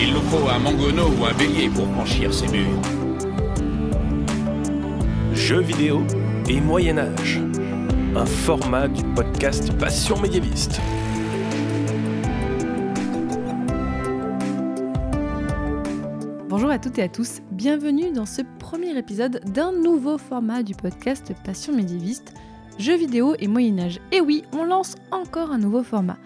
Il nous faut un mangono ou un bélier pour franchir ces murs. Jeux vidéo et Moyen Âge. Un format du podcast Passion médiéviste. Bonjour à toutes et à tous, bienvenue dans ce premier épisode d'un nouveau format du podcast Passion médiéviste, jeux vidéo et Moyen Âge. Et oui, on lance encore un nouveau format.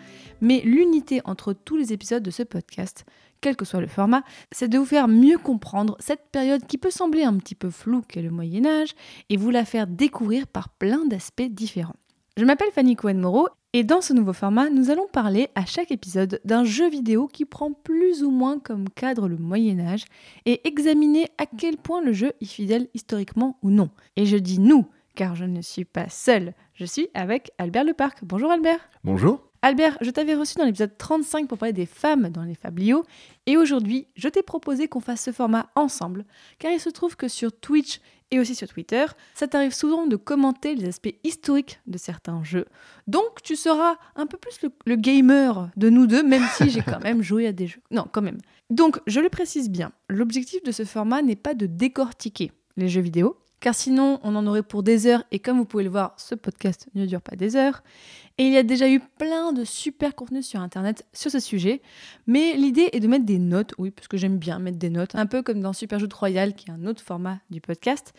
Mais l'unité entre tous les épisodes de ce podcast, quel que soit le format, c'est de vous faire mieux comprendre cette période qui peut sembler un petit peu floue qu'est le Moyen Âge et vous la faire découvrir par plein d'aspects différents. Je m'appelle Fanny Cohen-Moreau et dans ce nouveau format, nous allons parler à chaque épisode d'un jeu vidéo qui prend plus ou moins comme cadre le Moyen Âge et examiner à quel point le jeu est fidèle historiquement ou non. Et je dis nous, car je ne suis pas seule, je suis avec Albert Leparc. Bonjour Albert. Bonjour. Albert, je t'avais reçu dans l'épisode 35 pour parler des femmes dans les fabliaux, et aujourd'hui, je t'ai proposé qu'on fasse ce format ensemble, car il se trouve que sur Twitch et aussi sur Twitter, ça t'arrive souvent de commenter les aspects historiques de certains jeux. Donc tu seras un peu plus le, le gamer de nous deux, même si j'ai quand même joué à des jeux. Non, quand même. Donc, je le précise bien, l'objectif de ce format n'est pas de décortiquer les jeux vidéo, car sinon on en aurait pour des heures, et comme vous pouvez le voir, ce podcast ne dure pas des heures. Et il y a déjà eu plein de super contenus sur Internet sur ce sujet, mais l'idée est de mettre des notes, oui, parce que j'aime bien mettre des notes, un peu comme dans Superjoute Royal, qui est un autre format du podcast.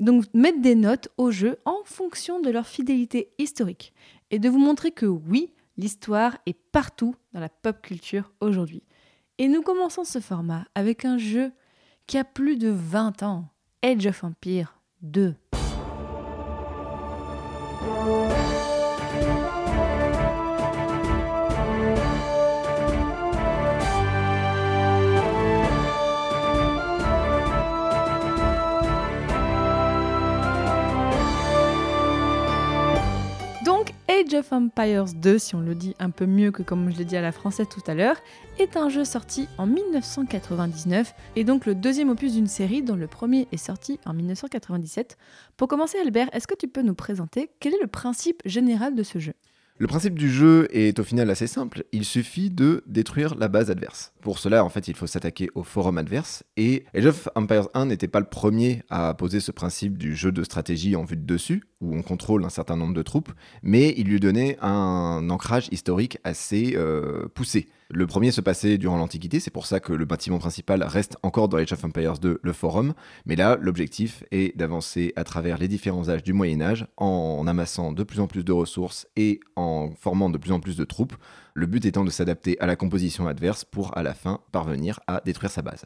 Donc mettre des notes aux jeux en fonction de leur fidélité historique, et de vous montrer que oui, l'histoire est partout dans la pop culture aujourd'hui. Et nous commençons ce format avec un jeu qui a plus de 20 ans, Age of Empire 2. Of Empires 2, si on le dit un peu mieux que comme je l'ai dit à la française tout à l'heure, est un jeu sorti en 1999 et donc le deuxième opus d'une série dont le premier est sorti en 1997. Pour commencer, Albert, est-ce que tu peux nous présenter quel est le principe général de ce jeu? Le principe du jeu est au final assez simple. Il suffit de détruire la base adverse. Pour cela, en fait, il faut s'attaquer au forum adverse. Et Age of Empires 1 n'était pas le premier à poser ce principe du jeu de stratégie en vue de dessus, où on contrôle un certain nombre de troupes, mais il lui donnait un ancrage historique assez euh, poussé. Le premier se passait durant l'Antiquité, c'est pour ça que le bâtiment principal reste encore dans Age of Empires 2, le forum. Mais là, l'objectif est d'avancer à travers les différents âges du Moyen Âge en amassant de plus en plus de ressources et en formant de plus en plus de troupes. Le but étant de s'adapter à la composition adverse pour à la fin parvenir à détruire sa base.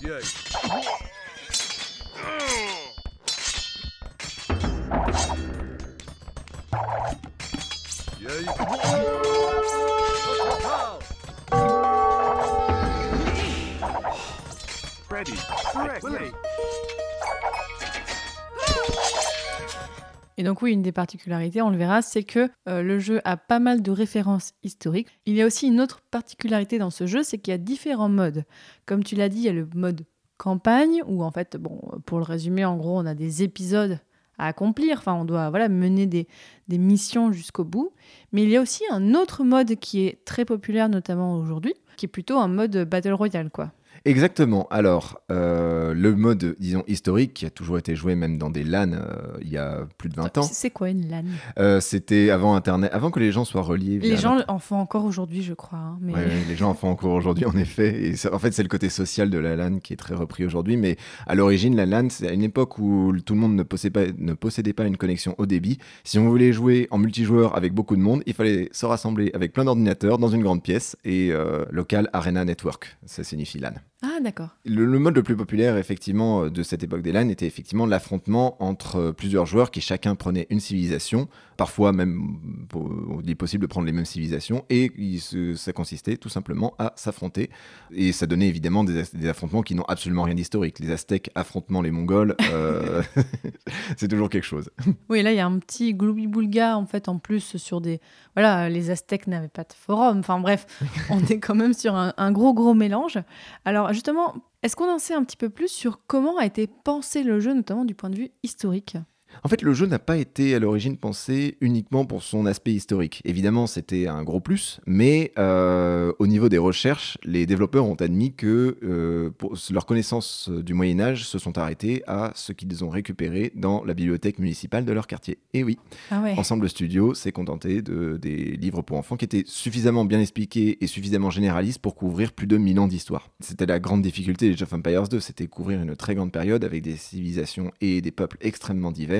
yay. Jej. Ready. Correct. Willie. Et donc oui, une des particularités, on le verra, c'est que euh, le jeu a pas mal de références historiques. Il y a aussi une autre particularité dans ce jeu, c'est qu'il y a différents modes. Comme tu l'as dit, il y a le mode campagne, où en fait, bon, pour le résumer, en gros, on a des épisodes à accomplir. Enfin, on doit voilà, mener des, des missions jusqu'au bout. Mais il y a aussi un autre mode qui est très populaire, notamment aujourd'hui, qui est plutôt un mode Battle Royale, quoi. Exactement. Alors, euh, le mode, disons, historique, qui a toujours été joué même dans des LAN euh, il y a plus de 20 ans. C'est quoi une LAN? Euh, C'était avant Internet, avant que les gens soient reliés. Les gens en font encore aujourd'hui, je crois. hein, mais... Ouais, ouais, les gens en font encore aujourd'hui, en effet. Et ça- en fait, c'est le côté social de la LAN qui est très repris aujourd'hui. Mais à l'origine, la LAN, c'est à une époque où tout le monde ne possédait, pas, ne possédait pas une connexion haut débit. Si on voulait jouer en multijoueur avec beaucoup de monde, il fallait se rassembler avec plein d'ordinateurs dans une grande pièce. Et local Arena Network, ça signifie LAN. Ah, d'accord. Le, le mode le plus populaire, effectivement, euh, de cette époque des LAN était effectivement l'affrontement entre euh, plusieurs joueurs qui chacun prenait une civilisation, parfois même, pour- il est possible de prendre les mêmes civilisations, et il ça consistait tout simplement à s'affronter. Et ça donnait évidemment des, affrontements qui n'ont absolument rien d'historique. Les Aztèques affrontement les Mongols, euh, c'est toujours quelque chose. Oui, là, il y a un petit gloubi-boulga, en fait, en plus, sur des... Voilà, les Aztèques n'avaient pas de forum. Enfin, bref, on est quand même sur un, un gros, gros mélange. Alors, justement, est-ce qu'on en sait un petit peu plus sur comment a été pensé le jeu, notamment du point de vue historique? En fait, le jeu n'a pas été à l'origine pensé uniquement pour son aspect historique. Évidemment, c'était un gros plus, mais euh, au niveau des recherches, les développeurs ont admis que euh, pour leurs connaissances du Moyen Âge se sont arrêtées à ce qu'ils ont récupéré dans la bibliothèque municipale de leur quartier. Et oui, Ah ouais. Ensemble Studio s'est contenté de, des livres pour enfants qui étaient suffisamment bien expliqués et suffisamment généralistes pour couvrir plus de 1000 ans d'histoire. C'était la grande difficulté des Age of Empires 2, c'était couvrir une très grande période avec des civilisations et des peuples extrêmement divers.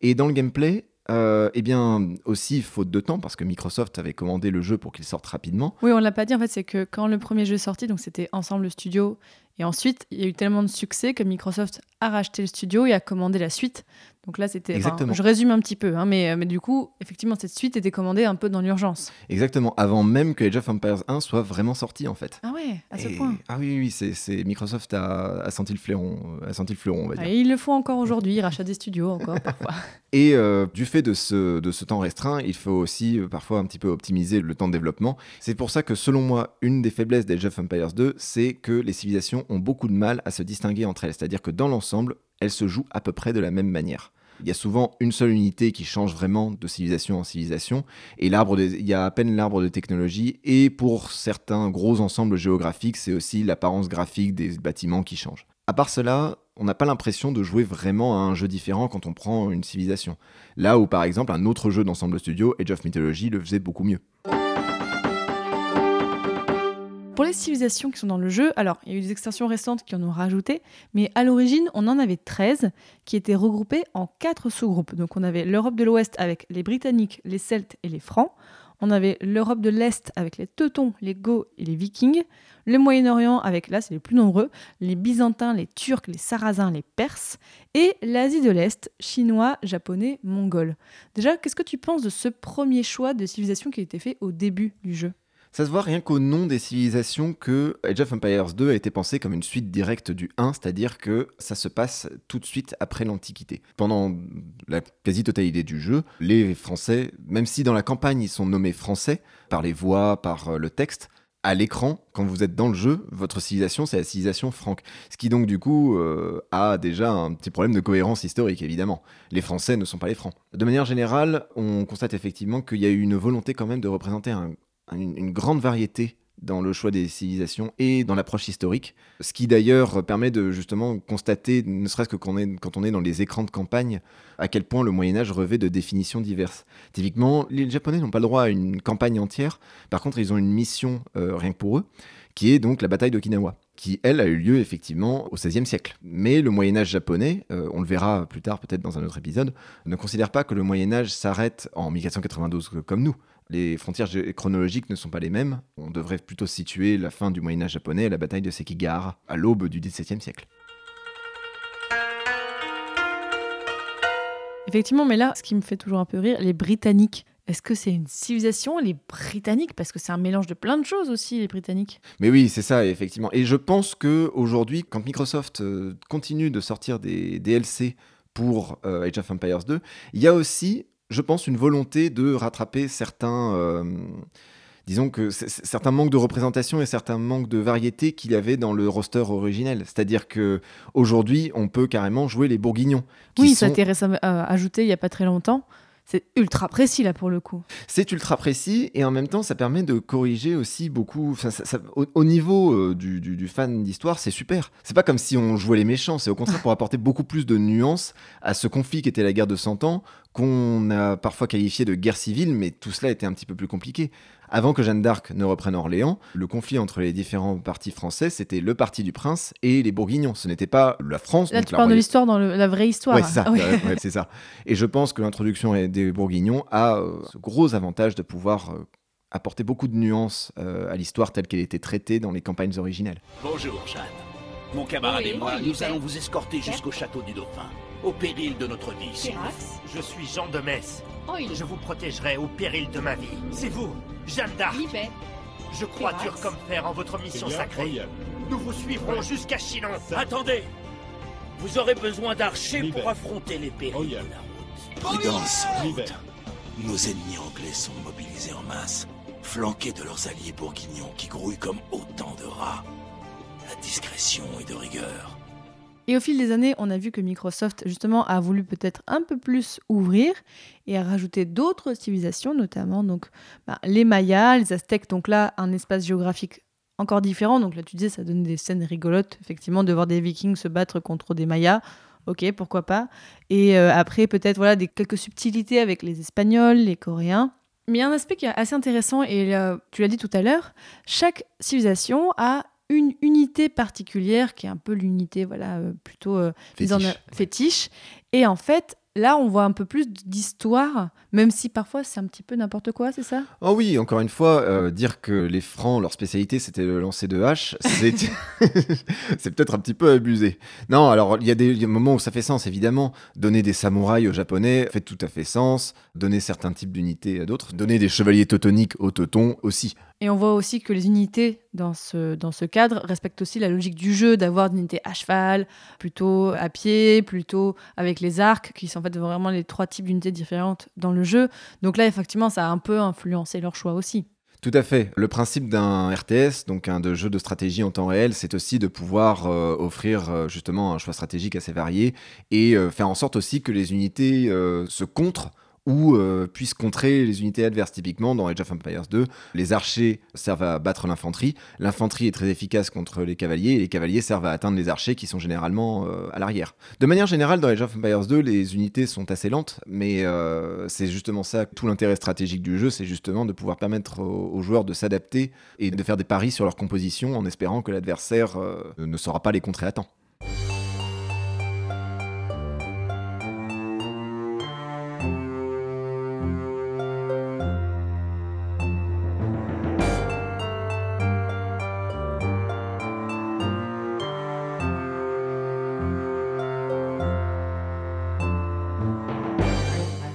Et dans le gameplay, euh, eh bien, aussi faute de temps, parce que Microsoft avait commandé le jeu pour qu'il sorte rapidement. Oui, on l'a pas dit en fait, c'est que quand le premier jeu est sorti, donc c'était Ensemble Studio, et ensuite il y a eu tellement de succès que Microsoft a racheté le studio et a commandé la suite. Donc là, c'était. Exactement. je résume un petit peu, hein, mais, mais du coup, effectivement, cette suite était commandée un peu dans l'urgence. Exactement, avant même que Age of Empires 1 soit vraiment sorti en fait. Ah ouais, à ce point. Ah oui, oui, c'est, c'est- Microsoft a, a senti le fleuron, a senti le fleuron, on va dire. Ah, et ils le font encore aujourd'hui, ils rachètent des studios encore parfois. Et euh, du fait de ce, de ce temps restreint, il faut aussi euh, parfois un petit peu optimiser le temps de développement. C'est pour ça que selon moi, une des faiblesses d'Age of Empires 2, c'est que les civilisations ont beaucoup de mal à se distinguer entre elles. C'est-à-dire que dans l'ensemble, elles se jouent à peu près de la même manière. Il y a souvent une seule unité qui change vraiment de civilisation en civilisation, et l'arbre il y a à peine l'arbre de technologie, et pour certains gros ensembles géographiques, c'est aussi l'apparence graphique des bâtiments qui change. À part cela, on n'a pas l'impression de jouer vraiment à un jeu différent quand on prend une civilisation. Là où par exemple un autre jeu d'ensemble studio, Age of Mythology, le faisait beaucoup mieux. Pour les civilisations qui sont dans le jeu, alors il y a eu des extensions récentes qui en ont rajouté, mais à l'origine on en avait 13 qui étaient regroupées en quatre sous-groupes. Donc on avait l'Europe de l'Ouest avec les Britanniques, les Celtes et les Francs. On avait l'Europe de l'Est avec les Teutons, les Goths et les Vikings. Le Moyen-Orient avec, là c'est les plus nombreux, les Byzantins, les Turcs, les Sarrasins, les Perses. Et l'Asie de l'Est, Chinois, Japonais, Mongols. Déjà, qu'est-ce que tu penses de ce premier choix de civilisation qui a été fait au début du jeu? Ça se voit rien qu'au nom des civilisations que Age of Empires 2 a été pensé comme une suite directe du 1, c'est-à-dire que ça se passe tout de suite après l'Antiquité. Pendant la quasi-totalité du jeu, les Français, même si dans la campagne ils sont nommés Français, par les voix, par euh, le texte, à l'écran, quand vous êtes dans le jeu, votre civilisation, c'est la civilisation franque. Ce qui donc du coup euh, a déjà un petit problème de cohérence historique, évidemment. Les Français ne sont pas les Francs. De manière générale, on constate effectivement qu'il y a eu une volonté quand même de représenter un- une, grande variété dans le choix des civilisations et dans l'approche historique, ce qui d'ailleurs permet de justement constater, ne serait-ce que quand on, est, quand on est dans les écrans de campagne, à quel point le Moyen Âge revêt de définitions diverses. Typiquement, les Japonais n'ont pas le droit à une campagne entière, par contre ils ont une mission euh, rien que pour eux, qui est donc la bataille d'Okinawa, qui elle a eu lieu effectivement au XVIe siècle. Mais le Moyen Âge japonais, euh, on le verra plus tard peut-être dans un autre épisode, ne considère pas que le Moyen Âge s'arrête en 1492 comme nous. Les frontières chronologiques ne sont pas les mêmes. On devrait plutôt situer la fin du Moyen Âge japonais à la bataille de Sekigahara, à l'aube du XVIIe siècle. Effectivement, mais là, ce qui me fait toujours un peu rire, les Britanniques. Est-ce que c'est une civilisation, les Britanniques? Parce que c'est un mélange de plein de choses aussi, les Britanniques. Mais oui, c'est ça, effectivement. Et je pense que aujourd'hui, quand Microsoft euh, continue de sortir des DLC pour euh, Age of Empires 2, il y a aussi, je pense, une volonté de rattraper certains, euh, disons que certains manques de représentation et certains manques de variété qu'il y avait dans le roster originel. C'est-à-dire que aujourd'hui, on peut carrément jouer les Bourguignons. qui Oui, ça a été récemment euh, ajouté il n'y a pas très longtemps. C'est ultra précis là pour le coup. C'est ultra précis et en même temps ça permet de corriger aussi beaucoup. au, au niveau euh, du, du- du fan d'histoire, c'est super. C'est pas comme si on jouait les méchants, c'est au contraire pour apporter beaucoup plus de nuances à ce conflit qui était la guerre de 100 ans, qu'on a parfois qualifié de guerre civile, mais tout cela était un petit peu plus compliqué. Avant que Jeanne d'Arc ne reprenne Orléans, le conflit entre les différents partis français, c'était le parti du prince et les Bourguignons. Ce n'était pas la France. Là, donc tu la parles de l'histoire dans le- la vraie histoire. Ouais, c'est ça. Ah oui. ouais, ouais, c'est ça. Et je pense que l'introduction des Bourguignons a euh, ce gros avantage de pouvoir euh, apporter beaucoup de nuances euh, à l'histoire telle qu'elle était traitée dans les campagnes originelles. Bonjour, Jeanne. Mon camarade Oui, et moi, oui, nous allons vous escorter jusqu'au château du Dauphin, au péril de notre vie. Je suis Jean de Metz. Oh, Je vous protégerai au péril de ma vie. C'est vous, Jeanne d'Arc. Je crois dur comme fer en votre mission sacrée. Nous vous suivrons jusqu'à Chinon. Attendez Vous aurez besoin d'archers pour affronter les périls de la route. Prudence, route. Nos ennemis anglais sont mobilisés en masse, flanqués de leurs alliés bourguignons qui grouillent comme autant de rats. La discrétion est de rigueur. Et au fil des années, on a vu que Microsoft, justement, a voulu peut-être un peu plus ouvrir et a rajouté d'autres civilisations, notamment donc, bah, les Mayas, les Aztèques. Donc là, un espace géographique encore différent. Donc là, tu disais, ça donne des scènes rigolotes, effectivement, de voir des Vikings se battre contre des Mayas. Ok, pourquoi pas. Et euh, après, peut-être voilà, des, quelques subtilités avec les Espagnols, les Coréens. Mais il y a un aspect qui est assez intéressant, et tu l'as dit tout à l'heure, chaque civilisation a une unité particulière qui est un peu l'unité voilà euh, plutôt euh, fétiche. fétiche. Et en fait, Là, on voit un peu plus d'histoire, même si parfois c'est un petit peu n'importe quoi, c'est ça? Oh oui, encore une fois, euh, dire que les Francs, leur spécialité, c'était le lancer de hache, c'est peut-être un petit peu abusé. Non, alors il y a des moments où ça fait sens, évidemment. Donner des samouraïs aux Japonais fait tout à fait sens. Donner certains types d'unités à d'autres. Donner des chevaliers teutoniques aux Teutons aussi. Et on voit aussi que les unités dans ce, dans ce cadre respectent aussi la logique du jeu, d'avoir des unités à cheval, plutôt à pied, plutôt avec les arcs, qui sont en fait vraiment les trois types d'unités différentes dans le jeu. Donc là, effectivement, ça a un peu influencé leur choix aussi. Tout à fait. Le principe d'un RTS, donc un de jeu de stratégie en temps réel, c'est aussi de pouvoir euh, offrir euh, justement un choix stratégique assez varié et euh, faire en sorte aussi que les unités se contrent ou euh, puissent contrer les unités adverses. Typiquement, dans Age of Empires 2, les archers servent à battre l'infanterie. L'infanterie est très efficace contre les cavaliers et les cavaliers servent à atteindre les archers qui sont généralement euh, à l'arrière. De manière générale, dans Age of Empires 2, les unités sont assez lentes, mais euh, c'est justement ça, tout l'intérêt stratégique du jeu, c'est justement de pouvoir permettre aux, joueurs de s'adapter et de faire des paris sur leur composition en espérant que l'adversaire ne saura pas les contrer à temps.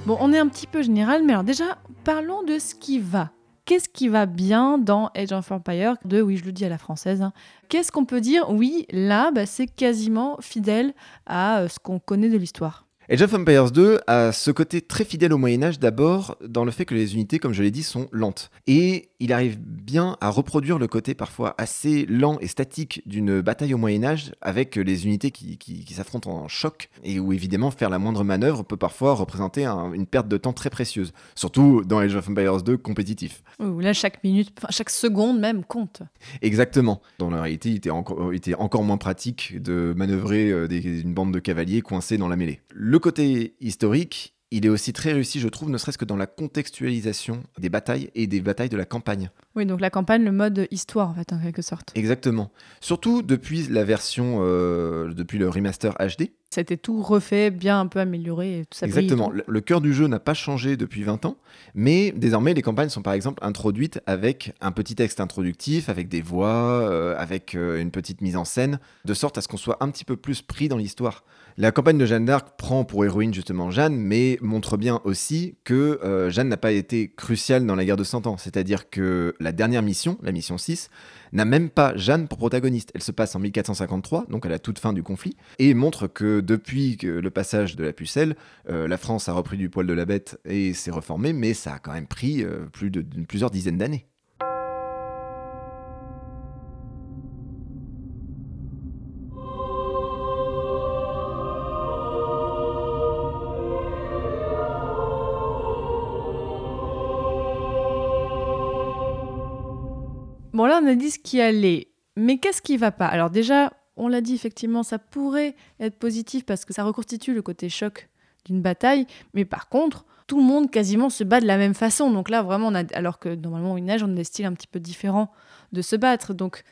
Bon, on est un petit peu général, mais alors déjà, parlons de ce qui va. Qu'est-ce qui va bien dans Age of Empires 2 Oui, je le dis à la française. Hein. Qu'est-ce qu'on peut dire? Oui, là, bah, c'est quasiment fidèle à euh, ce qu'on connaît de l'histoire. Age of Empires 2 a ce côté très fidèle au Moyen Âge d'abord dans le fait que les unités, comme je l'ai dit, sont lentes. Et il arrive bien à reproduire le côté parfois assez lent et statique d'une bataille au Moyen Âge avec les unités qui, s'affrontent en choc et où évidemment faire la moindre manœuvre peut parfois représenter une perte de temps très précieuse, surtout dans Age of Empires 2 compétitif. Où là chaque minute, chaque seconde même compte. Exactement. Dans la réalité, il était encore, était encore moins pratique de manœuvrer euh, une bande de cavaliers coincés dans la mêlée. Le côté historique, il est aussi très réussi, je trouve, ne serait-ce que dans la contextualisation des batailles et des batailles de la campagne. Oui, donc la campagne, le mode histoire, en fait, en quelque sorte. Exactement. Surtout depuis la version, euh, depuis le remaster HD. C'était tout refait, bien un peu amélioré. tout ça Exactement. Le, cœur du jeu n'a pas changé depuis 20 ans, mais désormais, les campagnes sont par exemple introduites avec un petit texte introductif, avec des voix, euh, avec euh, une petite mise en scène, de sorte à ce qu'on soit un petit peu plus pris dans l'histoire. La campagne de Jeanne d'Arc prend pour héroïne justement Jeanne, mais montre bien aussi que euh, Jeanne n'a pas été cruciale dans la guerre de 100 ans. C'est-à-dire que la dernière mission, la mission 6, n'a même pas Jeanne pour protagoniste. Elle se passe en 1453, donc à la toute fin du conflit, et montre que depuis le passage de la pucelle, euh, la France a repris du poil de la bête et s'est reformée, mais ça a quand même pris euh, plus de plusieurs dizaines d'années. Bon, là, on a dit ce qui allait. Mais qu'est-ce qui va pas? Alors, déjà, on l'a dit, effectivement, ça pourrait être positif parce que ça reconstitue le côté choc d'une bataille. Mais par contre, tout le monde quasiment se bat de la même façon. Donc là, vraiment, alors que normalement, au nage, on a des styles un petit peu différents de se battre. Donc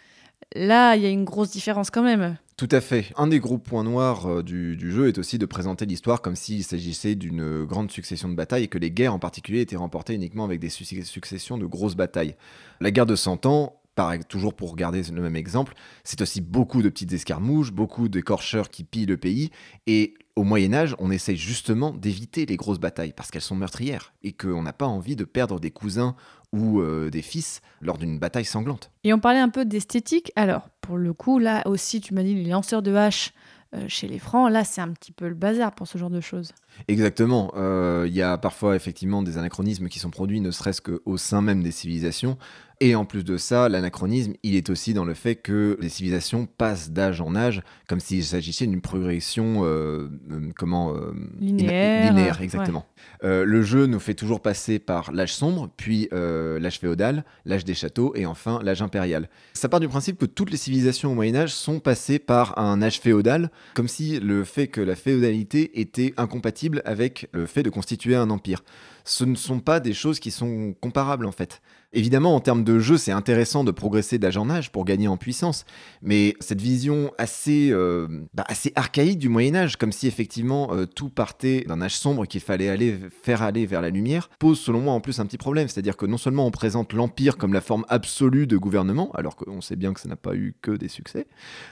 là, il y a une grosse différence quand même. Tout à fait. Un des gros points noirs euh, du, jeu est aussi de présenter l'histoire comme s'il s'agissait d'une grande succession de batailles et que les guerres en particulier étaient remportées uniquement avec des successions de grosses batailles. La guerre de 100 ans, pareil, toujours pour garder le même exemple, c'est aussi beaucoup de petites escarmouches, beaucoup d'écorcheurs qui pillent le pays et au Moyen Âge, on essaye justement d'éviter les grosses batailles parce qu'elles sont meurtrières et qu'on n'a pas envie de perdre des cousins ou euh, des fils lors d'une bataille sanglante. Et on parlait un peu d'esthétique. Alors, pour le coup, là aussi, tu m'as dit les lanceurs de haches euh, chez les Francs, là, c'est un petit peu le bazar pour ce genre de choses. Exactement. Euh, il y a parfois effectivement des anachronismes qui sont produits, ne serait-ce qu'au sein même des civilisations. Et en plus de ça, l'anachronisme, il est aussi dans le fait que les civilisations passent d'âge en âge, comme s'il s'agissait d'une progression euh, euh, comment euh, linéaire. linéaire, exactement. Le jeu nous fait toujours passer par l'âge sombre, puis l'âge féodal, l'âge des châteaux et enfin l'âge impérial. Ça part du principe que toutes les civilisations au Moyen Âge sont passées par un âge féodal, comme si le fait que la féodalité était incompatible avec le fait de constituer un empire. Ce ne sont pas des choses qui sont comparables en fait. Évidemment, en termes de jeu, c'est intéressant de progresser d'âge en âge pour gagner en puissance, mais cette vision assez, euh, bah, assez archaïque du Moyen Âge, comme si effectivement euh, tout partait d'un âge sombre qu'il fallait aller faire aller vers la lumière, pose selon moi en plus un petit problème, c'est-à-dire que non seulement on présente l'empire comme la forme absolue de gouvernement, alors qu'on sait bien que ça n'a pas eu que des succès.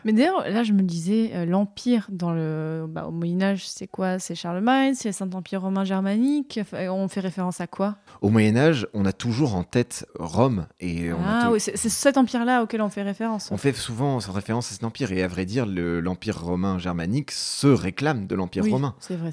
Mais d'ailleurs, là, je me disais, euh, l'empire dans le, bah, au Moyen Âge, c'est quoi? C'est Charlemagne, c'est le Saint-Empire romain germanique? On fait référence à quoi? Au Moyen Âge, on a toujours en tête Rome. Et ah oui, c'est cet empire-là auquel on fait référence. On fait souvent référence à cet empire, et à vrai dire, l'empire romain germanique se réclame de l'empire romain. C'est vrai.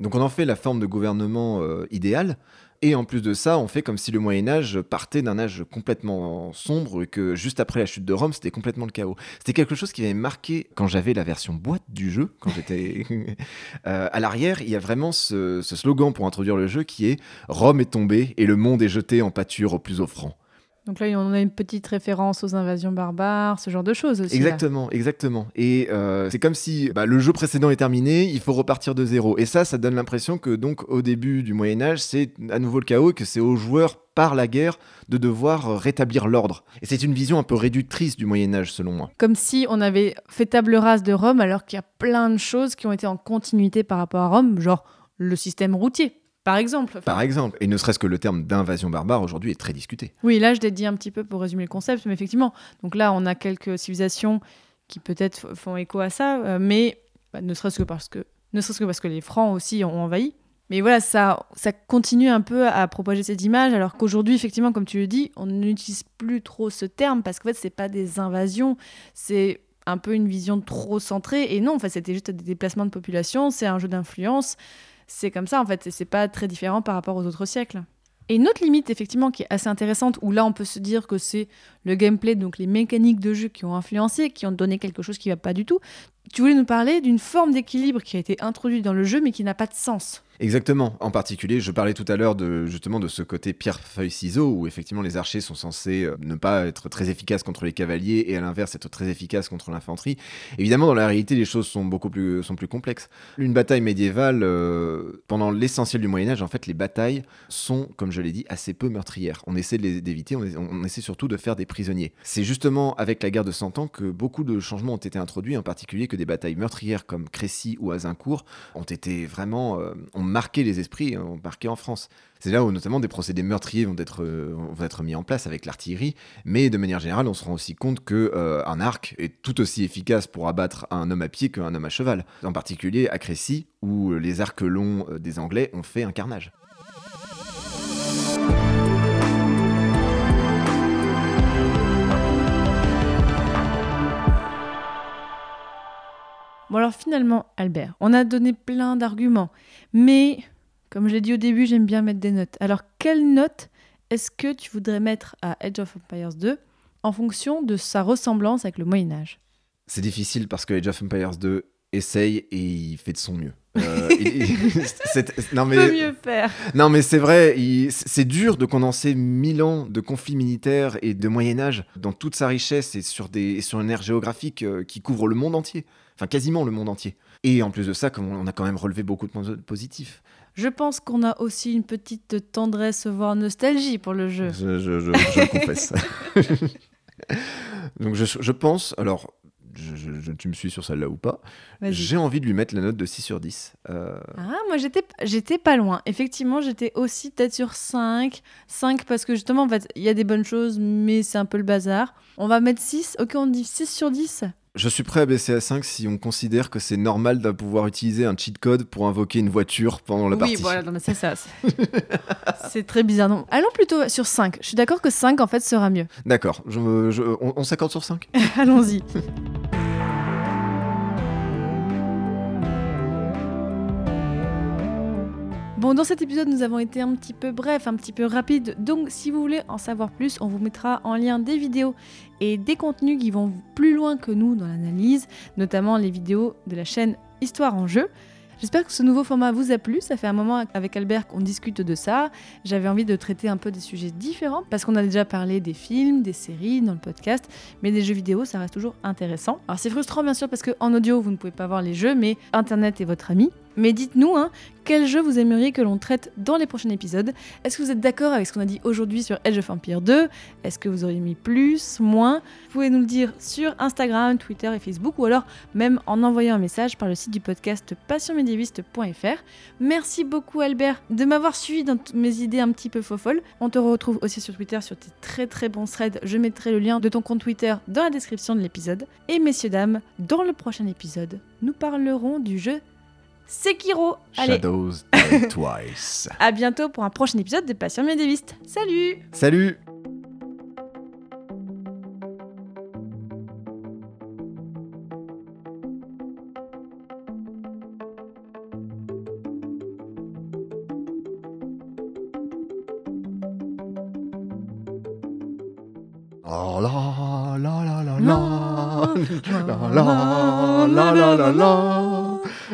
Donc on en fait la forme de gouvernement euh, idéal. Et en plus de ça, on fait comme si le Moyen Âge partait d'un âge complètement sombre et que juste après la chute de Rome, c'était complètement le chaos. C'était quelque chose qui m'avait marqué quand j'avais la version boîte du jeu, quand j'étais euh, à l'arrière. Il y a vraiment ce, ce slogan pour introduire le jeu qui est Rome est tombée et le monde est jeté en pâture au plus offrant. Donc là, on a une petite référence aux invasions barbares, ce genre de choses aussi. Exactement, exactement. Et euh, c'est comme si bah, le jeu précédent est terminé, il faut repartir de zéro. Et ça, ça donne l'impression que donc au début du Moyen Âge, c'est à nouveau le chaos, et que c'est aux joueurs par la guerre de devoir rétablir l'ordre. Et c'est une vision un peu réductrice du Moyen Âge, selon moi. Comme si on avait fait table rase de Rome, alors qu'il y a plein de choses qui ont été en continuité par rapport à Rome, genre le système routier par exemple. Par exemple. Et ne serait-ce que le terme d'invasion barbare aujourd'hui est très discuté. Oui, là, je l'ai dit un petit peu pour résumer le concept, mais effectivement. Donc là, on a quelques civilisations qui peut-être font écho à ça, euh, mais bah, ne serait-ce que parce que ne serait-ce que parce que les Francs aussi ont envahi. Mais voilà, ça, ça continue un peu à propager cette image, alors qu'aujourd'hui, effectivement, comme tu le dis, on n'utilise plus trop ce terme parce qu'en fait, c'est pas des invasions, c'est un peu une vision trop centrée. Et non, en fait, c'était juste des déplacements de population, c'est un jeu d'influence c'est comme ça en fait, c'est pas très différent par rapport aux autres siècles. Et une autre limite, effectivement, qui est assez intéressante, où là on peut se dire que c'est le gameplay, donc les mécaniques de jeu qui ont influencé, qui ont donné quelque chose qui va pas du tout. Tu voulais nous parler d'une forme d'équilibre qui a été introduite dans le jeu, mais qui n'a pas de sens. Exactement. En particulier, je parlais tout à l'heure de justement de ce côté pierre-feuille-ciseau où effectivement les archers sont censés euh, ne pas être très efficaces contre les cavaliers et à l'inverse être très efficaces contre l'infanterie. Évidemment, dans la réalité, les choses sont beaucoup plus sont plus complexes. Une bataille médiévale, euh, pendant l'essentiel du Moyen Âge, en fait, les batailles sont, comme je l'ai dit, assez peu meurtrières. On essaie d'éviter, on, on, essaie surtout de faire des prisonniers. C'est justement avec la guerre de Cent Ans que beaucoup de changements ont été introduits, en particulier que des batailles meurtrières comme Crécy ou Azincourt ont été vraiment euh, marqué les esprits, ont marqué en France. C'est là où notamment des procédés meurtriers vont être, euh, vont être mis en place avec l'artillerie, mais de manière générale, on se rend aussi compte que euh, un arc est tout aussi efficace pour abattre un homme à pied qu'un homme à cheval. En particulier à Crécy, où les arcs longs euh, des Anglais ont fait un carnage. Bon alors finalement, Albert, on a donné plein d'arguments, mais comme je l'ai dit au début, j'aime bien mettre des notes. Alors quelle note est-ce que tu voudrais mettre à Age of Empires 2 en fonction de sa ressemblance avec le Moyen Âge? C'est difficile parce que Age of Empires 2 essaye et il fait de son mieux. Euh, non mais peut mieux faire. Non mais c'est vrai, c'est dur de condenser mille ans de conflits militaires et de Moyen Âge dans toute sa richesse et sur des sur une ère géographique euh, qui couvre le monde entier enfin quasiment le monde entier. Et en plus de ça, comme on a quand même relevé beaucoup de points positifs. Je pense qu'on a aussi une petite tendresse, voire nostalgie pour le jeu. Je, je, je, je le confesse. Donc je, pense, alors je, tu me suis sur celle-là ou pas, j'ai envie de lui mettre la note de 6 sur 10. Euh. Ah, moi j'étais, j'étais pas loin. Effectivement, j'étais aussi peut-être sur 5. 5 parce que justement, en fait, il y a des bonnes choses, mais c'est un peu le bazar. On va mettre 6. Ok, on dit 6 sur 10. Je suis prêt à baisser à 5 si on considère que c'est normal de pouvoir utiliser un cheat code pour invoquer une voiture pendant la partie. Oui, voilà, c'est ça. C'est très bizarre. Non. Allons plutôt sur 5. Je suis d'accord que 5 en fait sera mieux. D'accord. on, on s'accorde sur 5 Allons-y. Bon, dans cet épisode, nous avons été un petit peu bref, un petit peu rapide. Donc, si vous voulez en savoir plus, on vous mettra en lien des vidéos et des contenus qui vont plus loin que nous dans l'analyse, notamment les vidéos de la chaîne Histoire en jeu. J'espère que ce nouveau format vous a plu. Ça fait un moment avec Albert qu'on discute de ça. J'avais envie de traiter un peu des sujets différents parce qu'on a déjà parlé des films, des séries dans le podcast, mais des jeux vidéo, ça reste toujours intéressant. Alors c'est frustrant bien sûr parce qu'en audio, vous ne pouvez pas voir les jeux, mais Internet est votre ami. Mais dites-nous, hein, quel jeu vous aimeriez que l'on traite dans les prochains épisodes? Est-ce que vous êtes d'accord avec ce qu'on a dit aujourd'hui sur Age of Empire 2 Est-ce que vous auriez mis plus, moins? Vous pouvez nous le dire sur Instagram, Twitter et Facebook ou alors même en envoyant un message par le site du podcast passionmédiéviste.fr. Merci beaucoup Albert de m'avoir suivi dans mes idées un petit peu folles. On te retrouve aussi sur Twitter sur tes très très bons threads. Je mettrai le lien de ton compte Twitter dans la description de l'épisode. Et messieurs dames, dans le prochain épisode, nous parlerons du jeu Sekiro. Allez. Shadows Die Twice. À bientôt pour un prochain épisode de Passion médiéviste. Salut Salut Oh la la la la la la la la la la